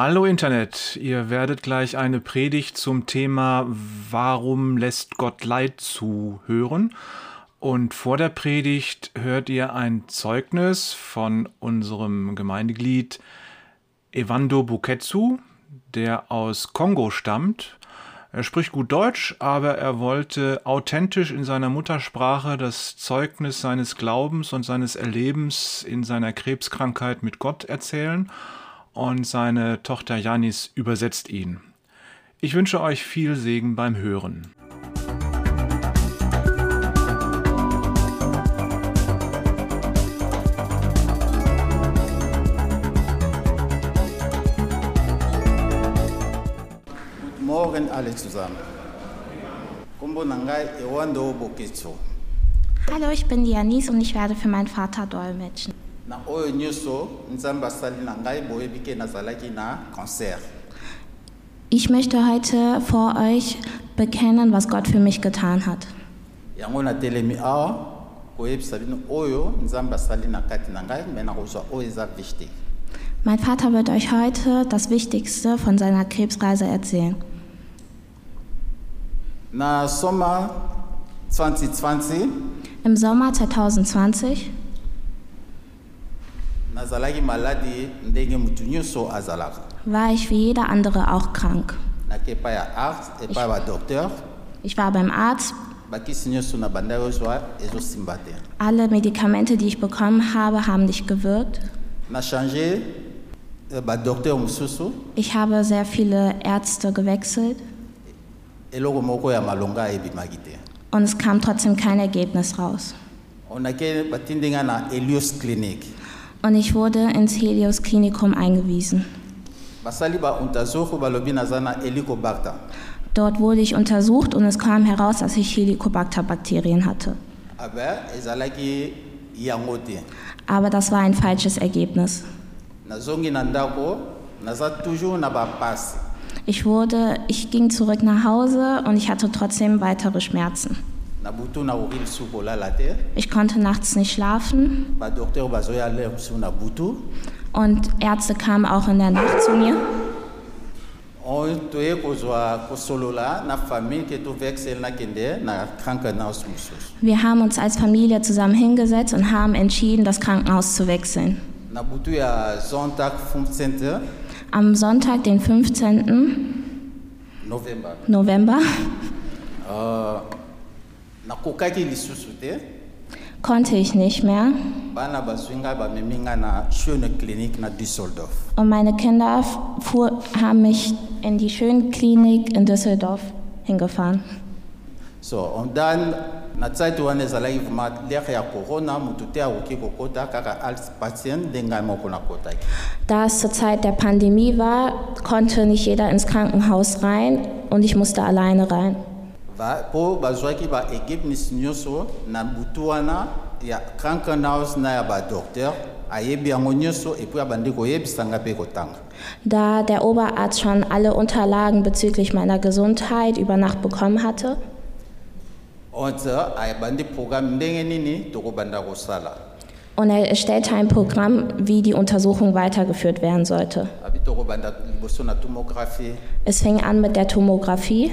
Hallo Internet, ihr werdet gleich eine Predigt zum Thema Warum lässt Gott Leid zu hören. Und vor der Predigt hört ihr ein Zeugnis von unserem Gemeindeglied Evando Buketsu, der aus Kongo stammt. Er spricht gut Deutsch, aber er wollte authentisch in seiner Muttersprache das Zeugnis seines Glaubens und seines Erlebens in seiner Krebskrankheit mit Gott erzählen und seine Tochter Janis übersetzt ihn. Ich wünsche euch viel Segen beim Hören. Morgen alle zusammen. Hallo, ich bin Janis und ich werde für meinen Vater dolmetschen. Na oyo nyonso nzambe asali na ngai boyebi ke nazalaki na cancer. Ich möchte heute vor euch bekennen, was Gott für mich getan hat. Yango natelemi awa koyebisa bino oyo nzambe asali na kati na ngai me nakozwa oyo eza wichtig. Mein Vater wird euch heute das Wichtigste von seiner Krebsreise erzählen. Na soma 2020 Im Sommer 2020 nazalaki maladi ndenge mutu nyonso azalaka. War ich wie jeder andere auch krank. badokteur Ich war beim Arzt. Alle Medikamente, die ich bekommen habe, haben nicht gewirkt. mosusu Ich habe sehr viele Ärzte gewechselt und es kam trotzdem kein Ergebnis raus. Und ich wurde ins Helios Klinikum eingewiesen. Dort wurde ich untersucht und es kam heraus, dass ich Helicobacter-Bakterien hatte. Aber das war ein falsches Ergebnis. Ich wurde, ich ging zurück nach Hause und ich hatte trotzdem weitere Schmerzen. Ich konnte nachts nicht schlafen. Und Ärzte kamen auch in der Nacht zu mir. Wir haben uns als Familie zusammen hingesetzt und haben entschieden, das Krankenhaus zu wechseln. na butu ya zondag 15 Am Sonntag, den 15. novembre November, uh, nakokaki lisusu te konnte ich nicht mehr schöne und meine Kinder fuhr, haben mich in die Schönklinik in Düsseldorf hingefahren. so und dann na zeit wana ezalaki vraimen lere ya corona motu te akoki kokota kaka als patient nde ngai moko nakotaki Da es zur Zeit der Pandemie war, konnte nicht jeder ins Krankenhaus rein und ich musste alleine rein. Mpo bazwaki baequipnis nyonso na butu wana ya krankenhaus na ya badokteur ayebi yango nyonso epuis abandi koyebisa ngai mpe kotanga. Da der Oberarzt schon alle Unterlagen bezüglich meiner Gesundheit über Nacht bekommen hatte, ont abandi programme ndenge nini tokobanda kosala und er stellte ein Programm, wie die Untersuchung weitergeführt werden sollte. Es fing an mit der Tomographie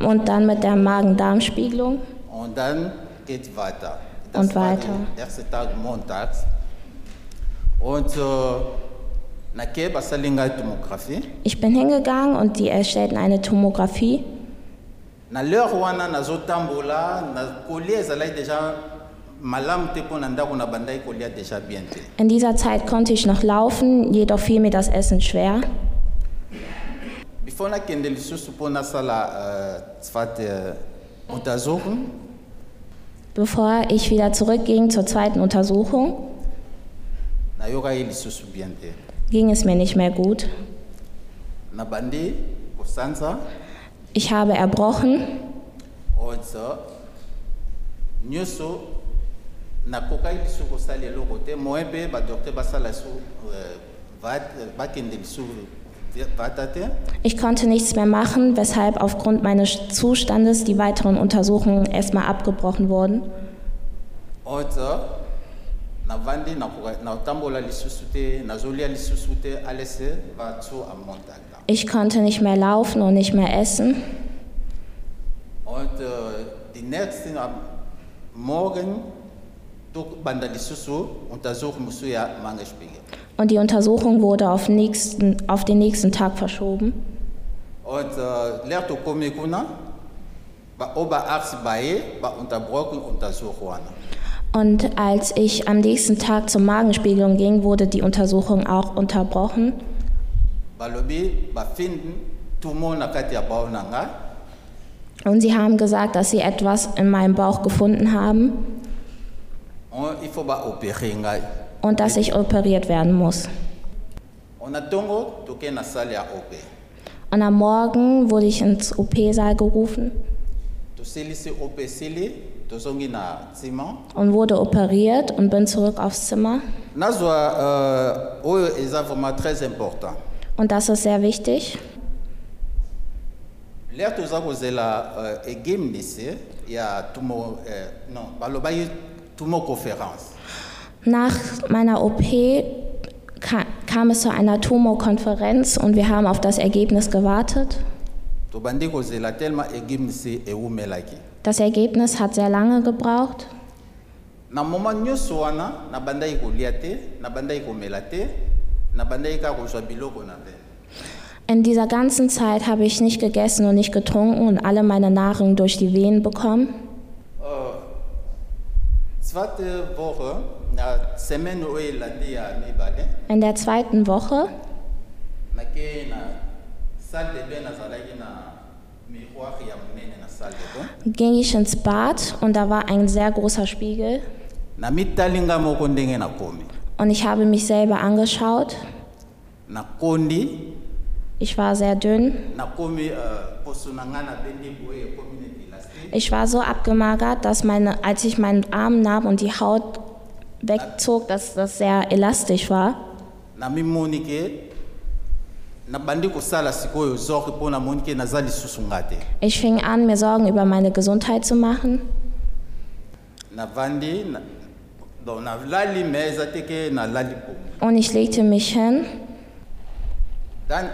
und dann mit der Magen-Darm-Spiegelung. und dann geht weiter Und war weiter. der erste tag montags und äh, tomographie Ich bin hingegangen und die erstellten eine Tomographie. na lere wana nazotambola na kolia ezalaki deja In dieser Zeit konnte ich noch laufen, jedoch fiel mir das Essen schwer. uh, untersuchung. Bevor ich wieder zurückging zur zweiten Untersuchung, ging es mir nicht mehr gut. Ich habe erbrochen. Und nyonso nakokaki lisusu kosala eloko te moyen mpe badokter basala va- bakende lisusu vata te Ich konnte nichts mehr machen, weshalb aufgrund meines Zustandes die weiteren Untersuchungen erstmal abgebrochen wurden. Ich konnte nicht mehr laufen und nicht mehr essen. und äh, die nächsten am morgen Und die Untersuchung wurde auf, nächsten, auf den nächsten Tag verschoben. und äh, Und als ich am nächsten Tag zur Magenspiegelung ging, wurde die Untersuchung auch unterbrochen. Und sie haben gesagt, dass sie etwas in meinem Bauch gefunden haben und dass ich operiert werden muss. Und am Morgen wurde ich ins OP-Saal gerufen und wurde operiert und bin zurück aufs Zimmer. important Und das ist sehr wichtig. Lere toza kozela egemdisi ya tumo non balobaki tumo conférence Nach meiner OP ka kam es zu einer Tumorkonferenz und wir haben auf das Ergebnis gewartet. Das Ergebnis hat sehr lange gebraucht. na moment nyonso wana nabandaki kolia te nabandaki komela te nabandaki kaka kozwa biloko na te In dieser ganzen Zeit habe ich nicht gegessen und nicht getrunken und alle meine Nahrung durch die Venen bekommen. Ya monene na salle de bain. Ging ich ins Bad und da war ein sehr großer Spiegel. Und ich habe mich selber angeschaut. Ich war sehr dünn. Ich war so abgemagert, dass meine, als ich meinen Arm nahm und die Haut wegzog, dass das sehr elastisch war. Ich fing an, mir Sorgen über meine Gesundheit zu machen. Und ich legte mich hin dan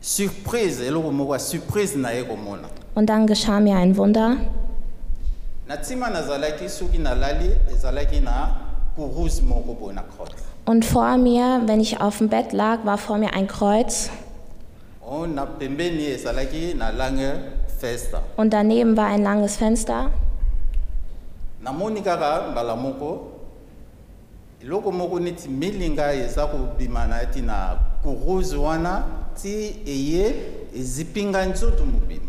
surprise surprise und dann geschah mir ein Wunder. Und vor mir, wenn ich auf dem Bett lag, war vor mir ein Kreuz o na pembeni ezalaki na lange festa und daneben war ein langes Fenster. eloko moko neti milinga eza kobima na ti na kuruse wana ti eye ezipi ngai nzoto mobima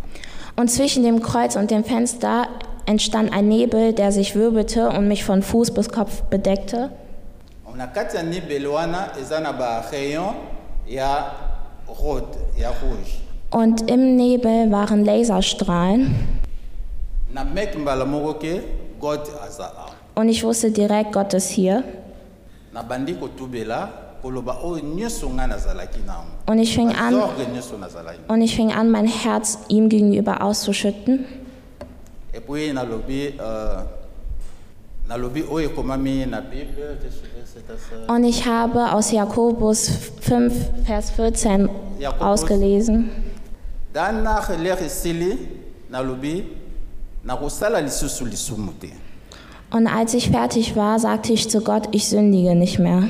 Und zwischen dem Kreuz und dem Fenster entstand ein Nebel, der sich wirbelte und mich von Fuß bis Kopf bedeckte. Und im Nebel waren Laserstrahlen. Und ich wusste direkt, Gott ist hier. Nango Und ich fing an, und ich fing an, mein Herz ihm gegenüber auszuschütten. euh, ça. Und ich habe aus Jakobus 5, Vers 14 Jakobus. ausgelesen. Und als ich fertig war, sagte ich zu Gott, ich sündige nicht mehr.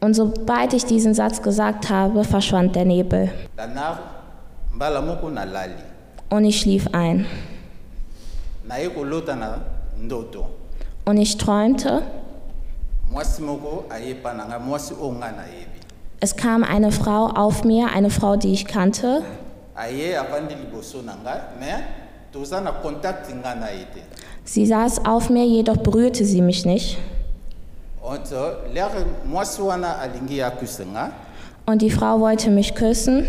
Und sobald ich diesen Satz gesagt habe, verschwand der Nebel. Und ich schlief ein. Und ich träumte, es kam eine Frau auf mir, eine Frau, die ich kannte. Sie saß auf mir, jedoch berührte sie mich nicht. und Und die Frau wollte mich küssen.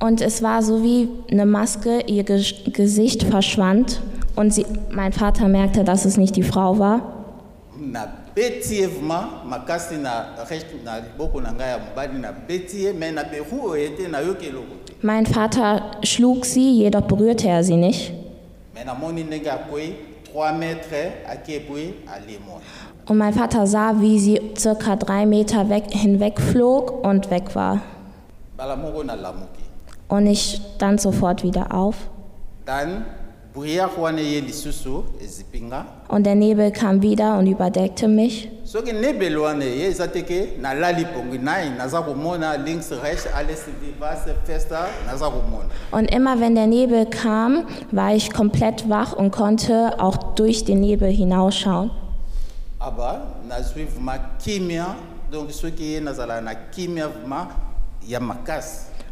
Und es war so wie eine Maske, ihr Ge Gesicht verschwand. Und sie, mein Vater merkte, dass es nicht die Frau war. Na nabeti ye vraimen makasi na reste na liboko na ngai ya mobali nabeti ye me naberu oye te nayoki eloko te Mein Vater schlug sie, jedoch berührte er sie nicht. me namoni ndenge akwei 3 metre aki epui alimwa Und mein Vater sah, wie sie circa drei Meter weg, hinwegflog und weg war. mbala moko nalamuki Und ich stand sofort wieder auf. dan Und der Nebel kam wieder und überdeckte mich. Und immer wenn der Nebel kam, war ich komplett wach und konnte auch durch den Nebel hinausschauen.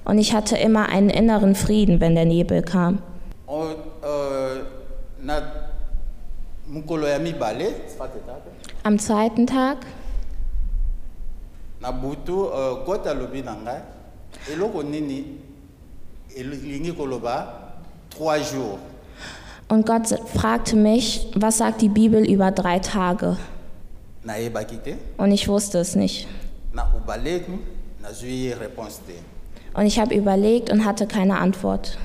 Und ich hatte immer einen inneren Frieden, wenn der Nebel kam. Am zweiten Tag. na butu gota alobi na ngai eloko nini? Elingi koloba 3 jours. Und Gott fragte mich, was sagt die Bibel über drei Tage? Und ich wusste es nicht. Und ich habe überlegt und hatte keine Antwort.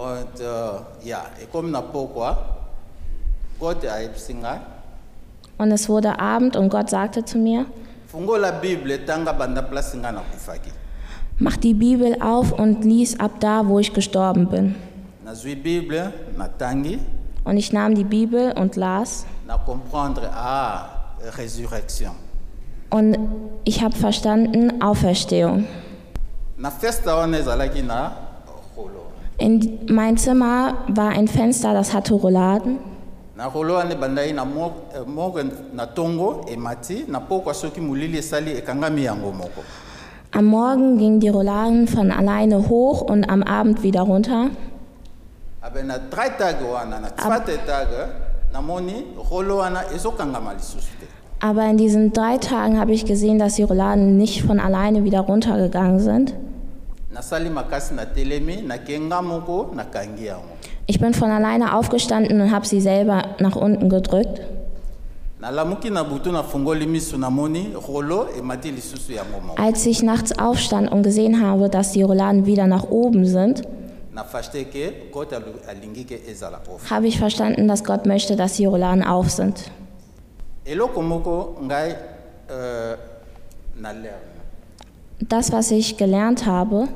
Und uh, ya ekomi na pokwa god ayebisi ngai Und es wurde Abend und Gott sagte zu mir, mach die Bibel auf und lies ab da, wo ich gestorben bin. Und ich nahm die Bibel und las. ah Und ich habe verstanden, Auferstehung. na festa wana ezalaki na In mein Zimmer war ein Fenster, das hatte Rouladen. eh, moko Am Morgen gingen die Rouladen von alleine hoch und am Abend wieder runter. Aber in diesen drei Tagen habe ich gesehen, dass die Rouladen nicht von alleine wieder runtergegangen sind. Ich bin von alleine aufgestanden und habe sie selber nach unten gedrückt. Als ich nachts aufstand und gesehen habe, dass die Rouladen wieder nach oben sind, habe ich verstanden, dass Gott möchte, dass die Rouladen auf sind. eloko moko ngai euh, na lerne Das, was ich gelernt habe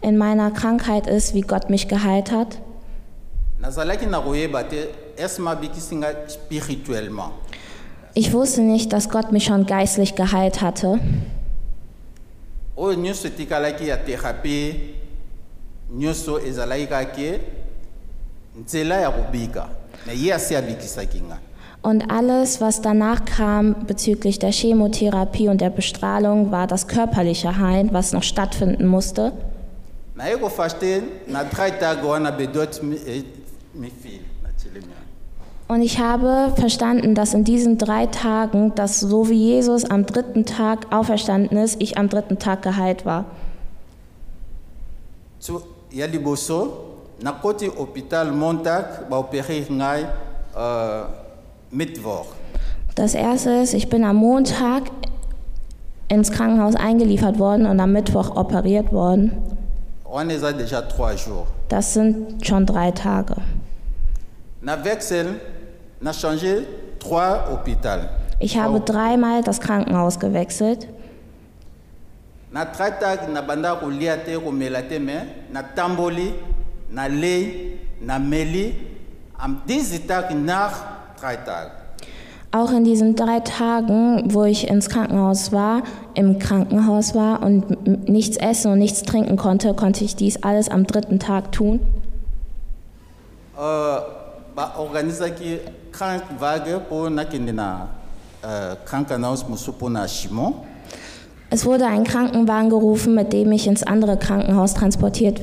in meiner Krankheit ist, wie Gott mich geheilt hat. Ich wusste nicht, dass Gott mich schon geistlich geheilt hatte. nzela ya kobika me ye asi abikisaki ngai Und alles, was danach kam bezüglich der Chemotherapie und der Bestrahlung, war das körperliche Heilen, was noch stattfinden musste. Und ich habe verstanden, dass in diesen drei Tagen, dass so wie Jesus am dritten Tag auferstanden ist, ich am dritten Tag geheilt war. so ya liboso nakoti hôpital montak baopere ngai uh, mittwoch Das erste ist, ich bin am Montag ins Krankenhaus eingeliefert worden und am Mittwoch operiert worden. wana eza déjà trois jours Das sind schon drei Tage. Ich habe dreimal das Krankenhaus gewechselt. am dix tag nach tra tag Auch in diesen drei Tagen, wo ich ins Krankenhaus war, im Krankenhaus war und nichts essen und nichts trinken konnte, konnte ich dies alles am dritten Tag tun. krankenhaus na chimon Es wurde ein Krankenwagen gerufen, mit dem ich ins andere Krankenhaus transportiert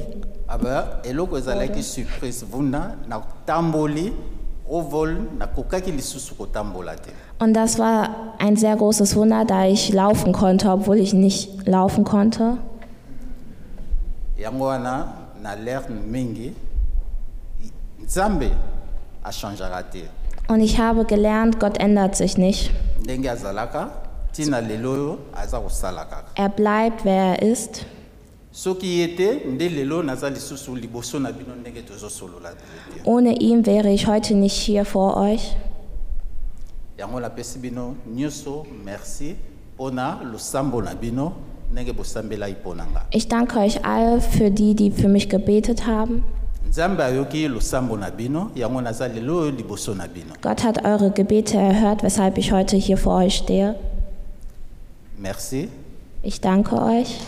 aber eloko ezalaki surprise vunda natamboli Und das war ein sehr großes Wunder, da ich laufen konnte, obwohl ich nicht laufen konnte. Und ich habe gelernt, Gott ändert sich nicht. Er bleibt, wer er ist. Ohne ihn wäre ich heute nicht hier vor euch. Ich danke euch alle für die, die für mich gebetet haben. Gott hat eure Gebete erhört, weshalb ich heute hier vor euch stehe. merci Ich danke euch.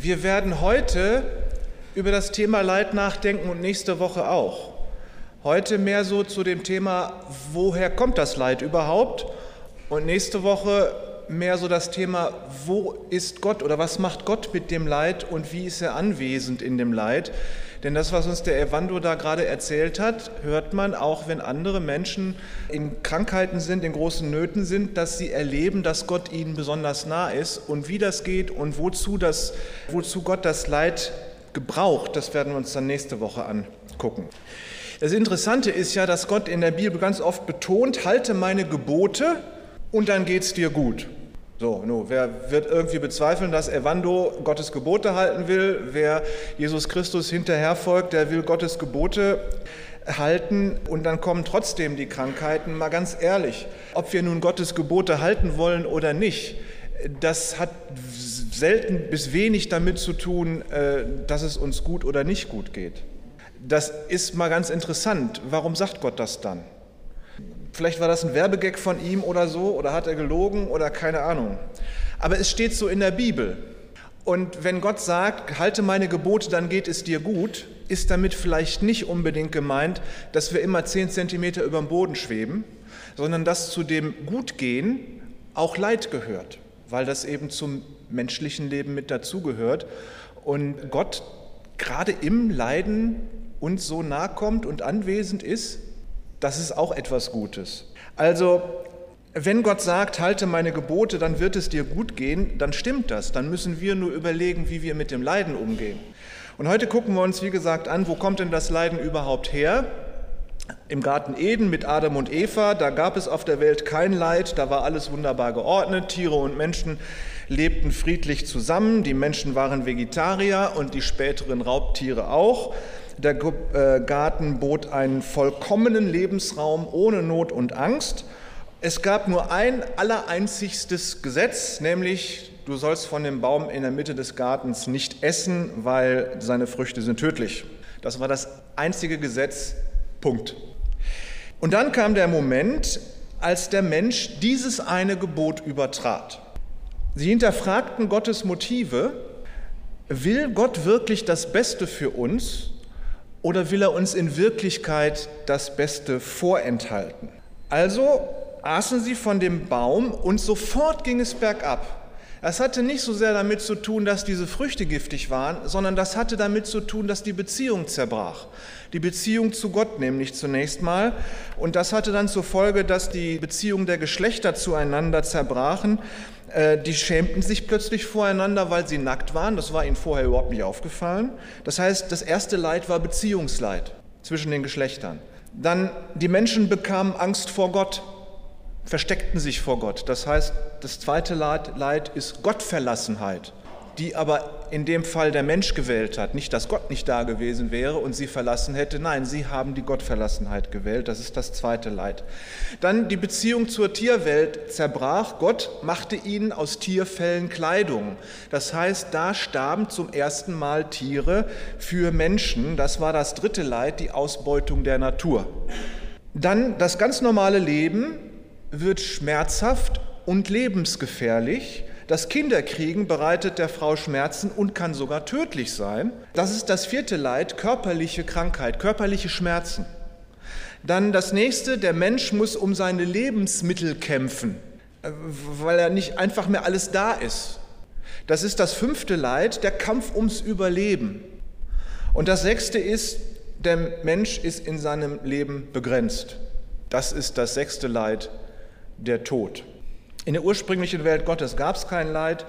Wir werden heute über das Thema Leid nachdenken und nächste Woche auch. Heute mehr so zu dem Thema, woher kommt das Leid überhaupt? Und nächste Woche mehr so das Thema, wo ist Gott oder was macht Gott mit dem Leid und wie ist er anwesend in dem Leid? Denn das, was uns der Evando da gerade erzählt hat, hört man auch, wenn andere Menschen in Krankheiten sind, in großen Nöten sind, dass sie erleben, dass Gott ihnen besonders nah ist. Und wie das geht und wozu, das, wozu Gott das Leid gebraucht, das werden wir uns dann nächste Woche angucken. Das Interessante ist ja, dass Gott in der Bibel ganz oft betont, halte meine Gebote und dann geht's dir gut. So, no, wer wird irgendwie bezweifeln, dass Evando Gottes Gebote halten will? Wer Jesus Christus hinterherfolgt, der will Gottes Gebote halten und dann kommen trotzdem die Krankheiten. Mal ganz ehrlich, ob wir nun Gottes Gebote halten wollen oder nicht, das hat selten bis wenig damit zu tun, äh, dass es uns gut oder nicht gut geht. Das ist mal ganz interessant. Warum sagt Gott das dann? Vielleicht war das ein Werbegag von ihm oder so, oder hat er gelogen oder keine Ahnung. Aber es steht so in der Bibel. Und wenn Gott sagt, halte meine Gebote, dann geht es dir gut, ist damit vielleicht nicht unbedingt gemeint, dass wir immer zehn Zentimeter über dem Boden schweben, sondern dass zu dem Gutgehen auch Leid gehört, weil das eben zum menschlichen Leben mit dazugehört. Und Gott gerade im Leiden uns so nahe kommt und anwesend ist, das ist auch etwas Gutes. Also, wenn Gott sagt, halte meine Gebote, dann wird es dir gut gehen, dann stimmt das. Dann müssen wir nur überlegen, wie wir mit dem Leiden umgehen. Und heute gucken wir uns, wie gesagt, an, wo kommt denn das Leiden überhaupt her? Im Garten Eden mit Adam und Eva, da gab es auf der Welt kein Leid, da war alles wunderbar geordnet, Tiere und Menschen lebten friedlich zusammen, die Menschen waren Vegetarier und die späteren Raubtiere auch. Der Garten bot einen vollkommenen Lebensraum ohne Not und Angst. Es gab nur ein allereinzigstes Gesetz, nämlich du sollst von dem Baum in der Mitte des Gartens nicht essen, weil seine Früchte sind tödlich. Das war das einzige Gesetz, Punkt. Und dann kam der Moment, als der Mensch dieses eine Gebot übertrat. Sie hinterfragten Gottes Motive. Will Gott wirklich das Beste für uns oder will er uns in Wirklichkeit das Beste vorenthalten? Also aßen sie von dem Baum und sofort ging es bergab. Es hatte nicht so sehr damit zu tun, dass diese Früchte giftig waren, sondern das hatte damit zu tun, dass die Beziehung zerbrach. Die Beziehung zu Gott nämlich zunächst mal. Und das hatte dann zur Folge, dass die Beziehung der Geschlechter zueinander zerbrachen. Die schämten sich plötzlich voreinander, weil sie nackt waren. Das war ihnen vorher überhaupt nicht aufgefallen. Das heißt, das erste Leid war Beziehungsleid zwischen den Geschlechtern. Dann die Menschen bekamen Angst vor Gott versteckten sich vor Gott. Das heißt, das zweite Leid ist Gottverlassenheit, die aber in dem Fall der Mensch gewählt hat. Nicht, dass Gott nicht da gewesen wäre und sie verlassen hätte. Nein, sie haben die Gottverlassenheit gewählt. Das ist das zweite Leid. Dann die Beziehung zur Tierwelt zerbrach. Gott machte ihnen aus Tierfällen Kleidung. Das heißt, da starben zum ersten Mal Tiere für Menschen. Das war das dritte Leid, die Ausbeutung der Natur. Dann das ganz normale Leben wird schmerzhaft und lebensgefährlich. Das Kinderkriegen bereitet der Frau Schmerzen und kann sogar tödlich sein. Das ist das vierte Leid, körperliche Krankheit, körperliche Schmerzen. Dann das nächste, der Mensch muss um seine Lebensmittel kämpfen. äh, weil er nicht einfach mehr alles da ist. Das ist das fünfte Leid, der Kampf ums Überleben. Und das sechste ist, der Mensch ist in seinem Leben begrenzt. Das ist das sechste Leid, der Tod. In der ursprünglichen Welt Gottes gab es kein Leid.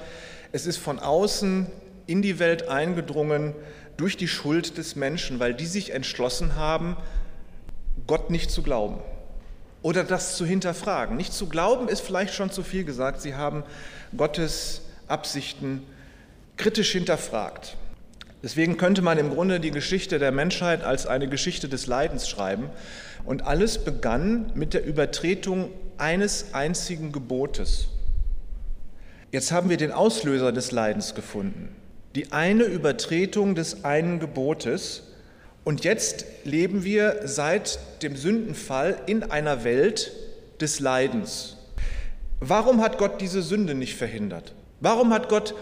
Es ist von außen in die Welt eingedrungen durch die Schuld des Menschen, weil die sich entschlossen haben, Gott nicht zu glauben oder das zu hinterfragen. Nicht zu glauben ist vielleicht schon zu viel gesagt. Sie haben Gottes Absichten kritisch hinterfragt. Deswegen könnte man im Grunde die Geschichte der Menschheit als eine Geschichte des Leidens schreiben. Und alles begann mit der Übertretung eines einzigen Gebotes. Jetzt haben wir den Auslöser des Leidens gefunden. Die eine Übertretung des einen Gebotes. Und jetzt leben wir seit dem Sündenfall in einer Welt des Leidens. Warum hat Gott diese Sünde nicht verhindert? Warum hat Gott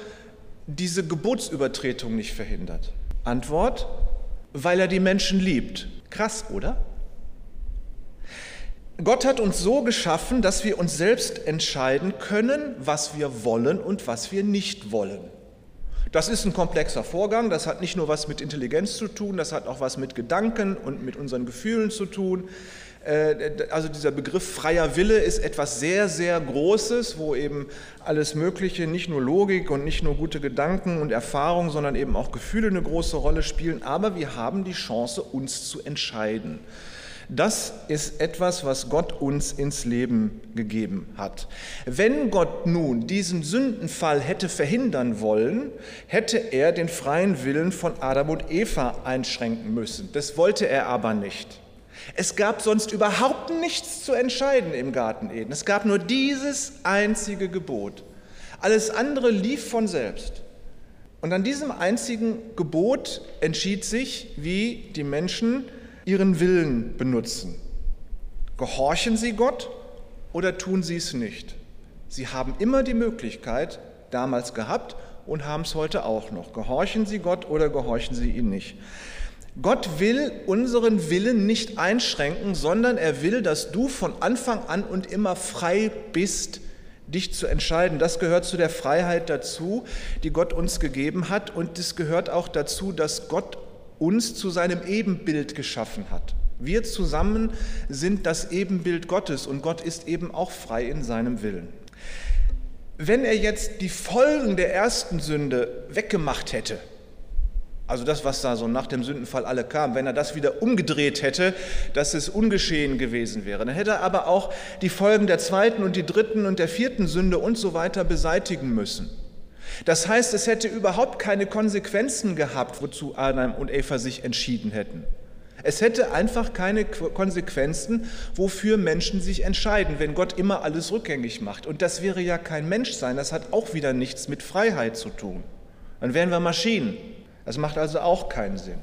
diese Gebotsübertretung nicht verhindert? Antwort, weil er die Menschen liebt. Krass, oder? Gott hat uns so geschaffen, dass wir uns selbst entscheiden können, was wir wollen und was wir nicht wollen. Das ist ein komplexer Vorgang, das hat nicht nur was mit Intelligenz zu tun, das hat auch was mit Gedanken und mit unseren Gefühlen zu tun. Äh, also dieser Begriff freier Wille ist etwas sehr, sehr Großes, wo eben alles Mögliche, nicht nur Logik und nicht nur gute Gedanken und Erfahrung, sondern eben auch Gefühle eine große Rolle spielen. Aber wir haben die Chance, uns zu entscheiden. Das ist etwas, was Gott uns ins Leben gegeben hat. Wenn Gott nun diesen Sündenfall hätte verhindern wollen, hätte er den freien Willen von Adam und Eva einschränken müssen. Das wollte er aber nicht. Es gab sonst überhaupt nichts zu entscheiden im Garten Eden. Es gab nur dieses einzige Gebot. Alles andere lief von selbst. Und an diesem einzigen Gebot entschied sich, wie die Menschen ihren Willen benutzen. Gehorchen sie Gott oder tun sie es nicht? Sie haben immer die Möglichkeit, damals gehabt und haben es heute auch noch. Gehorchen sie Gott oder gehorchen sie ihn nicht? Gott will unseren Willen nicht einschränken, sondern er will, dass du von Anfang an und immer frei bist, dich zu entscheiden. Das gehört zu der Freiheit dazu, die Gott uns gegeben hat. Und es gehört auch dazu, dass Gott uns zu seinem Ebenbild geschaffen hat. Wir zusammen sind das Ebenbild Gottes und Gott ist eben auch frei in seinem Willen. Wenn er jetzt die Folgen der ersten Sünde weggemacht hätte, also das, was da so nach dem Sündenfall alle kam, wenn er das wieder umgedreht hätte, dass es ungeschehen gewesen wäre. Dann hätte er aber auch die Folgen der zweiten und die dritten und der vierten Sünde und so weiter beseitigen müssen. Das heißt, es hätte überhaupt keine Konsequenzen gehabt, wozu Adam und Eva sich entschieden hätten. Es hätte einfach keine Konsequenzen, wofür Menschen sich entscheiden, wenn Gott immer alles rückgängig macht. Und das wäre ja kein Menschsein, das hat auch wieder nichts mit Freiheit zu tun. Dann wären wir Maschinen. Das macht also auch keinen Sinn.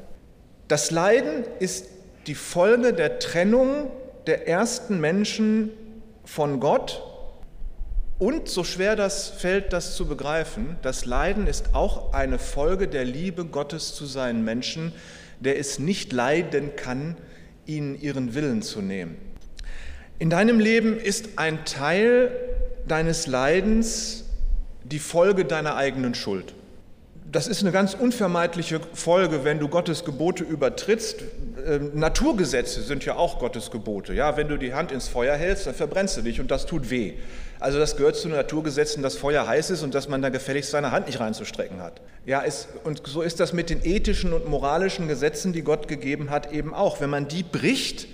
Das Leiden ist die Folge der Trennung der ersten Menschen von Gott. Und so schwer das fällt, das zu begreifen, das Leiden ist auch eine Folge der Liebe Gottes zu seinen Menschen, der es nicht leiden kann, ihnen ihren Willen zu nehmen. In deinem Leben ist ein Teil deines Leidens die Folge deiner eigenen Schuld das ist eine ganz unvermeidliche Folge, wenn du Gottes Gebote übertrittst. Ähm, Naturgesetze sind ja auch Gottes Gebote. Ja, wenn du die Hand ins Feuer hältst, dann verbrennst du dich und das tut weh. Also das gehört zu den Naturgesetzen, dass Feuer heiß ist und dass man da gefälligst seine Hand nicht reinzustrecken hat. Ja, es, und so ist das mit den ethischen und moralischen Gesetzen, die Gott gegeben hat, eben auch. Wenn man die bricht,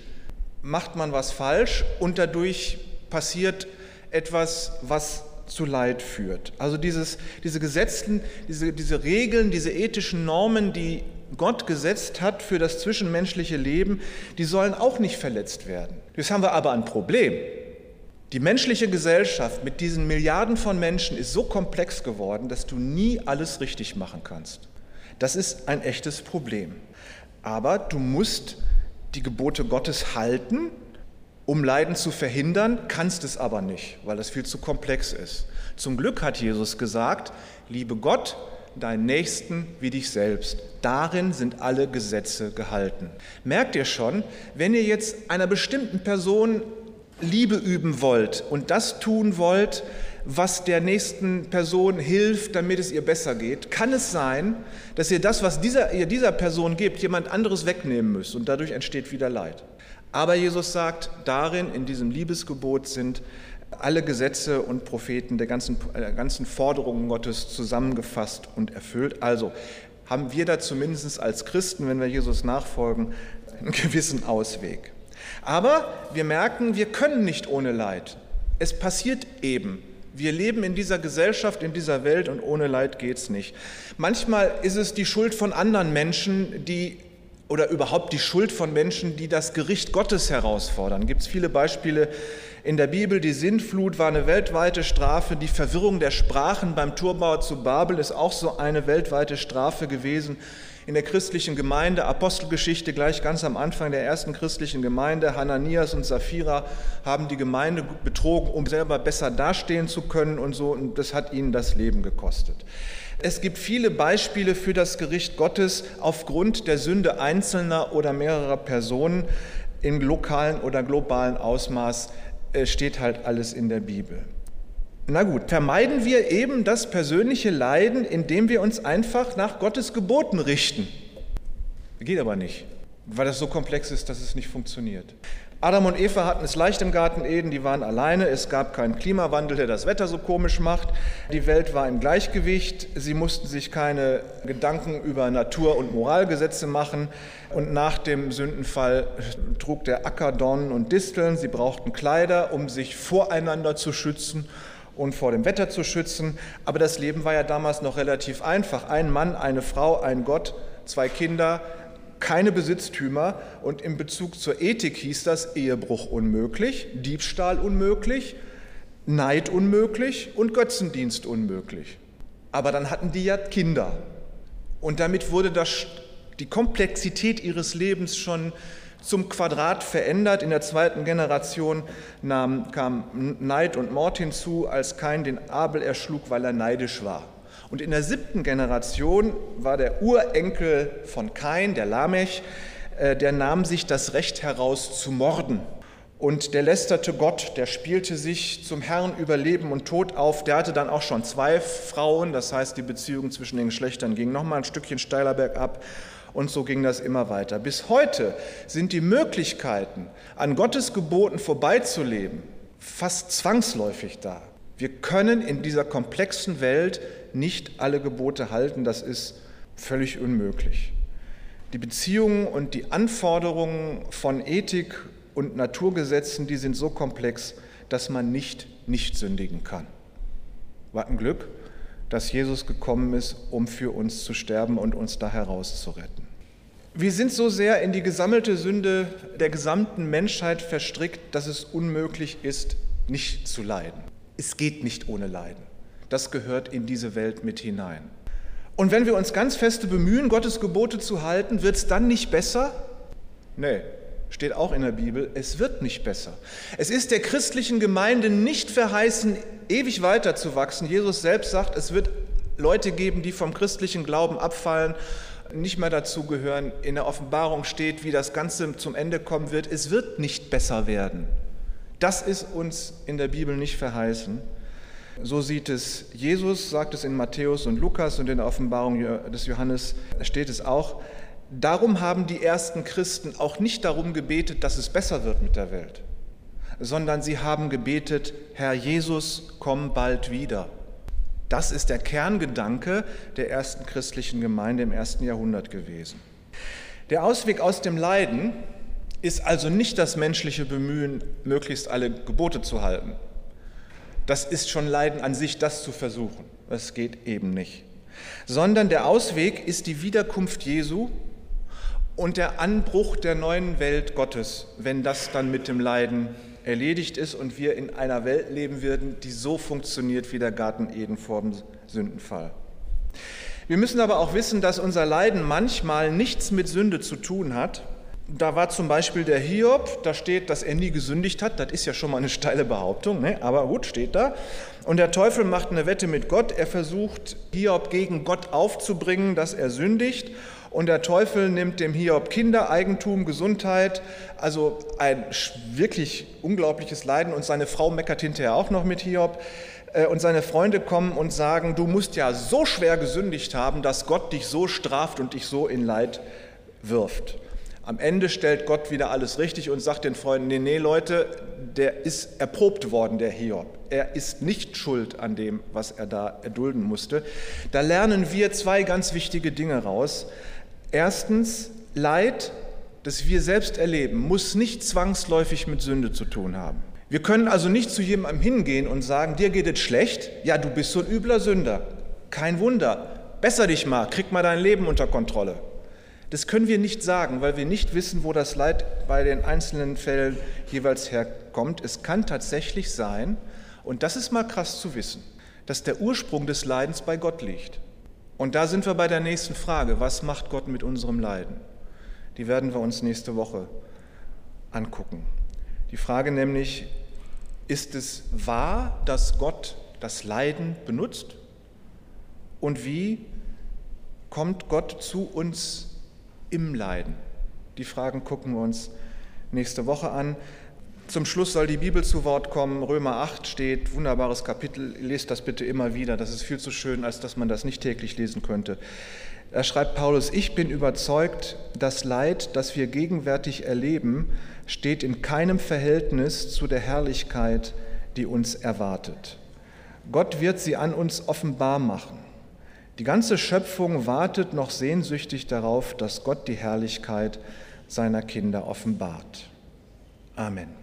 macht man was falsch und dadurch passiert etwas, was zu Leid führt. Also dieses, diese Gesetzen, diese, diese Regeln, diese ethischen Normen, die Gott gesetzt hat für das zwischenmenschliche Leben, die sollen auch nicht verletzt werden. Jetzt haben wir aber ein Problem. Die menschliche Gesellschaft mit diesen Milliarden von Menschen ist so komplex geworden, dass du nie alles richtig machen kannst. Das ist ein echtes Problem. Aber du musst die Gebote Gottes halten um Leiden zu verhindern, kannst es aber nicht, weil es viel zu komplex ist. Zum Glück hat Jesus gesagt, liebe Gott, deinen Nächsten wie dich selbst. Darin sind alle Gesetze gehalten. Merkt ihr schon, wenn ihr jetzt einer bestimmten Person Liebe üben wollt und das tun wollt, was der nächsten Person hilft, damit es ihr besser geht, kann es sein, dass ihr das, was dieser, ihr dieser Person gebt, jemand anderes wegnehmen müsst und dadurch entsteht wieder Leid. Aber Jesus sagt, darin, in diesem Liebesgebot sind alle Gesetze und Propheten der ganzen, der ganzen Forderungen Gottes zusammengefasst und erfüllt. Also haben wir da zumindest als Christen, wenn wir Jesus nachfolgen, einen gewissen Ausweg. Aber wir merken, wir können nicht ohne Leid. Es passiert eben. Wir leben in dieser Gesellschaft, in dieser Welt und ohne Leid geht es nicht. Manchmal ist es die Schuld von anderen Menschen, die oder überhaupt die Schuld von Menschen, die das Gericht Gottes herausfordern. Gibt es viele Beispiele in der Bibel. Die Sintflut war eine weltweite Strafe. Die Verwirrung der Sprachen beim Turbau zu Babel ist auch so eine weltweite Strafe gewesen in der christlichen Gemeinde, Apostelgeschichte gleich ganz am Anfang der ersten christlichen Gemeinde, Hananias und Sapphira haben die Gemeinde betrogen, um selber besser dastehen zu können und so, und das hat ihnen das Leben gekostet. Es gibt viele Beispiele für das Gericht Gottes aufgrund der Sünde einzelner oder mehrerer Personen im lokalen oder globalen Ausmaß, äh, steht halt alles in der Bibel. Na gut, vermeiden wir eben das persönliche Leiden, indem wir uns einfach nach Gottes Geboten richten. Geht aber nicht, weil das so komplex ist, dass es nicht funktioniert. Adam und Eva hatten es leicht im Garten Eden, die waren alleine, es gab keinen Klimawandel, der das Wetter so komisch macht, die Welt war im Gleichgewicht, sie mussten sich keine Gedanken über Natur- und Moralgesetze machen und nach dem Sündenfall trug der Acker Dornen und Disteln, sie brauchten Kleider, um sich voreinander zu schützen und vor dem Wetter zu schützen. Aber das Leben war ja damals noch relativ einfach. Ein Mann, eine Frau, ein Gott, zwei Kinder, keine Besitztümer. Und in Bezug zur Ethik hieß das Ehebruch unmöglich, Diebstahl unmöglich, Neid unmöglich und Götzendienst unmöglich. Aber dann hatten die ja Kinder. Und damit wurde das, die Komplexität ihres Lebens schon zum Quadrat verändert. In der zweiten Generation nahm, kam Neid und Mord hinzu, als Kain den Abel erschlug, weil er neidisch war. Und in der siebten Generation war der Urenkel von Kain, der Lamech, äh, der nahm sich das Recht heraus zu morden. Und der lästerte Gott, der spielte sich zum Herrn über Leben und Tod auf. Der hatte dann auch schon zwei Frauen, das heißt, die Beziehung zwischen den Geschlechtern ging nochmal ein Stückchen steiler bergab. Und so ging das immer weiter. Bis heute sind die Möglichkeiten, an Gottes Geboten vorbeizuleben, fast zwangsläufig da. Wir können in dieser komplexen Welt nicht alle Gebote halten, das ist völlig unmöglich. Die Beziehungen und die Anforderungen von Ethik und Naturgesetzen, die sind so komplex, dass man nicht nicht sündigen kann. War ein Glück, dass Jesus gekommen ist, um für uns zu sterben und uns da herauszuretten. Wir sind so sehr in die gesammelte Sünde der gesamten Menschheit verstrickt, dass es unmöglich ist, nicht zu leiden. Es geht nicht ohne Leiden. Das gehört in diese Welt mit hinein. Und wenn wir uns ganz feste bemühen, Gottes Gebote zu halten, wird es dann nicht besser? Nee, steht auch in der Bibel, es wird nicht besser. Es ist der christlichen Gemeinde nicht verheißen, ewig weiter zu wachsen. Jesus selbst sagt, es wird Leute geben, die vom christlichen Glauben abfallen, nicht mehr dazugehören. In der Offenbarung steht, wie das Ganze zum Ende kommen wird. Es wird nicht besser werden. Das ist uns in der Bibel nicht verheißen. So sieht es Jesus, sagt es in Matthäus und Lukas und in der Offenbarung des Johannes steht es auch. Darum haben die ersten Christen auch nicht darum gebetet, dass es besser wird mit der Welt sondern sie haben gebetet, Herr Jesus, komm bald wieder. Das ist der Kerngedanke der ersten christlichen Gemeinde im ersten Jahrhundert gewesen. Der Ausweg aus dem Leiden ist also nicht das menschliche Bemühen, möglichst alle Gebote zu halten. Das ist schon Leiden an sich, das zu versuchen. Das geht eben nicht. Sondern der Ausweg ist die Wiederkunft Jesu und der Anbruch der neuen Welt Gottes, wenn das dann mit dem Leiden erledigt ist und wir in einer Welt leben würden, die so funktioniert wie der Garten Eden vor dem Sündenfall. Wir müssen aber auch wissen, dass unser Leiden manchmal nichts mit Sünde zu tun hat. Da war zum Beispiel der Hiob, da steht, dass er nie gesündigt hat. Das ist ja schon mal eine steile Behauptung, ne? aber gut, steht da. Und der Teufel macht eine Wette mit Gott. Er versucht, Hiob gegen Gott aufzubringen, dass er sündigt. Und der Teufel nimmt dem Hiob Kinder, Eigentum, Gesundheit, also ein wirklich unglaubliches Leiden. Und seine Frau meckert hinterher auch noch mit Hiob. Äh, und seine Freunde kommen und sagen, du musst ja so schwer gesündigt haben, dass Gott dich so straft und dich so in Leid wirft. Am Ende stellt Gott wieder alles richtig und sagt den Freunden, nee, nee, Leute, der ist erprobt worden, der Hiob. Er ist nicht schuld an dem, was er da erdulden musste. Da lernen wir zwei ganz wichtige Dinge raus. Erstens, Leid, das wir selbst erleben, muss nicht zwangsläufig mit Sünde zu tun haben. Wir können also nicht zu jemandem hingehen und sagen, dir geht es schlecht, ja, du bist so ein übler Sünder. Kein Wunder, besser dich mal, krieg mal dein Leben unter Kontrolle. Das können wir nicht sagen, weil wir nicht wissen, wo das Leid bei den einzelnen Fällen jeweils herkommt. Es kann tatsächlich sein, und das ist mal krass zu wissen, dass der Ursprung des Leidens bei Gott liegt. Und da sind wir bei der nächsten Frage, was macht Gott mit unserem Leiden? Die werden wir uns nächste Woche angucken. Die Frage nämlich, ist es wahr, dass Gott das Leiden benutzt? Und wie kommt Gott zu uns im Leiden? Die Fragen gucken wir uns nächste Woche an. Zum Schluss soll die Bibel zu Wort kommen. Römer 8 steht, wunderbares Kapitel. Lest das bitte immer wieder. Das ist viel zu schön, als dass man das nicht täglich lesen könnte. Da schreibt Paulus, ich bin überzeugt, das Leid, das wir gegenwärtig erleben, steht in keinem Verhältnis zu der Herrlichkeit, die uns erwartet. Gott wird sie an uns offenbar machen. Die ganze Schöpfung wartet noch sehnsüchtig darauf, dass Gott die Herrlichkeit seiner Kinder offenbart. Amen.